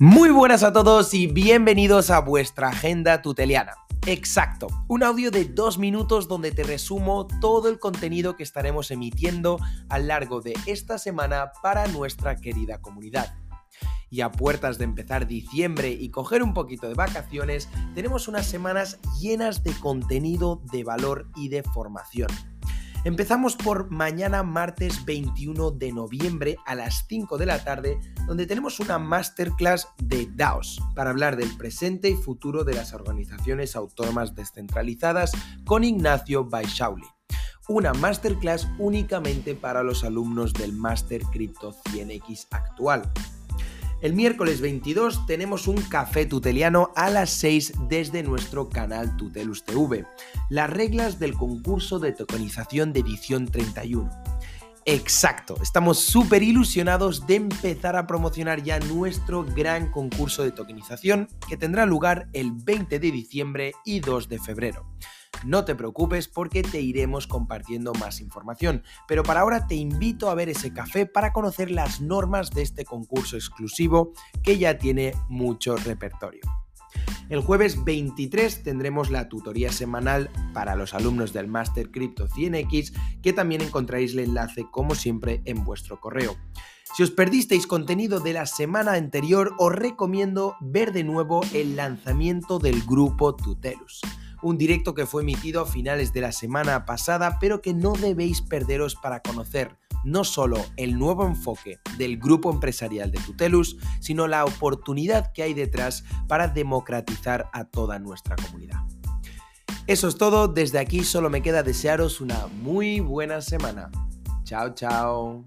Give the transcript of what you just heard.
Muy buenas a todos y bienvenidos a vuestra agenda tuteliana. Exacto, un audio de dos minutos donde te resumo todo el contenido que estaremos emitiendo a lo largo de esta semana para nuestra querida comunidad. Y a puertas de empezar diciembre y coger un poquito de vacaciones, tenemos unas semanas llenas de contenido de valor y de formación. Empezamos por mañana martes 21 de noviembre a las 5 de la tarde, donde tenemos una masterclass de DAOs para hablar del presente y futuro de las organizaciones autónomas descentralizadas con Ignacio Baishauli. Una masterclass únicamente para los alumnos del Master Crypto 100X actual. El miércoles 22 tenemos un café tuteliano a las 6 desde nuestro canal Tutelus TV. Las reglas del concurso de tokenización de edición 31. Exacto, estamos súper ilusionados de empezar a promocionar ya nuestro gran concurso de tokenización que tendrá lugar el 20 de diciembre y 2 de febrero. No te preocupes porque te iremos compartiendo más información, pero para ahora te invito a ver ese café para conocer las normas de este concurso exclusivo que ya tiene mucho repertorio. El jueves 23 tendremos la tutoría semanal para los alumnos del Master Crypto 100X, que también encontraréis el enlace como siempre en vuestro correo. Si os perdisteis contenido de la semana anterior, os recomiendo ver de nuevo el lanzamiento del grupo Tutelus un directo que fue emitido a finales de la semana pasada, pero que no debéis perderos para conocer no solo el nuevo enfoque del grupo empresarial de Tutelus, sino la oportunidad que hay detrás para democratizar a toda nuestra comunidad. Eso es todo, desde aquí solo me queda desearos una muy buena semana. Chao, chao.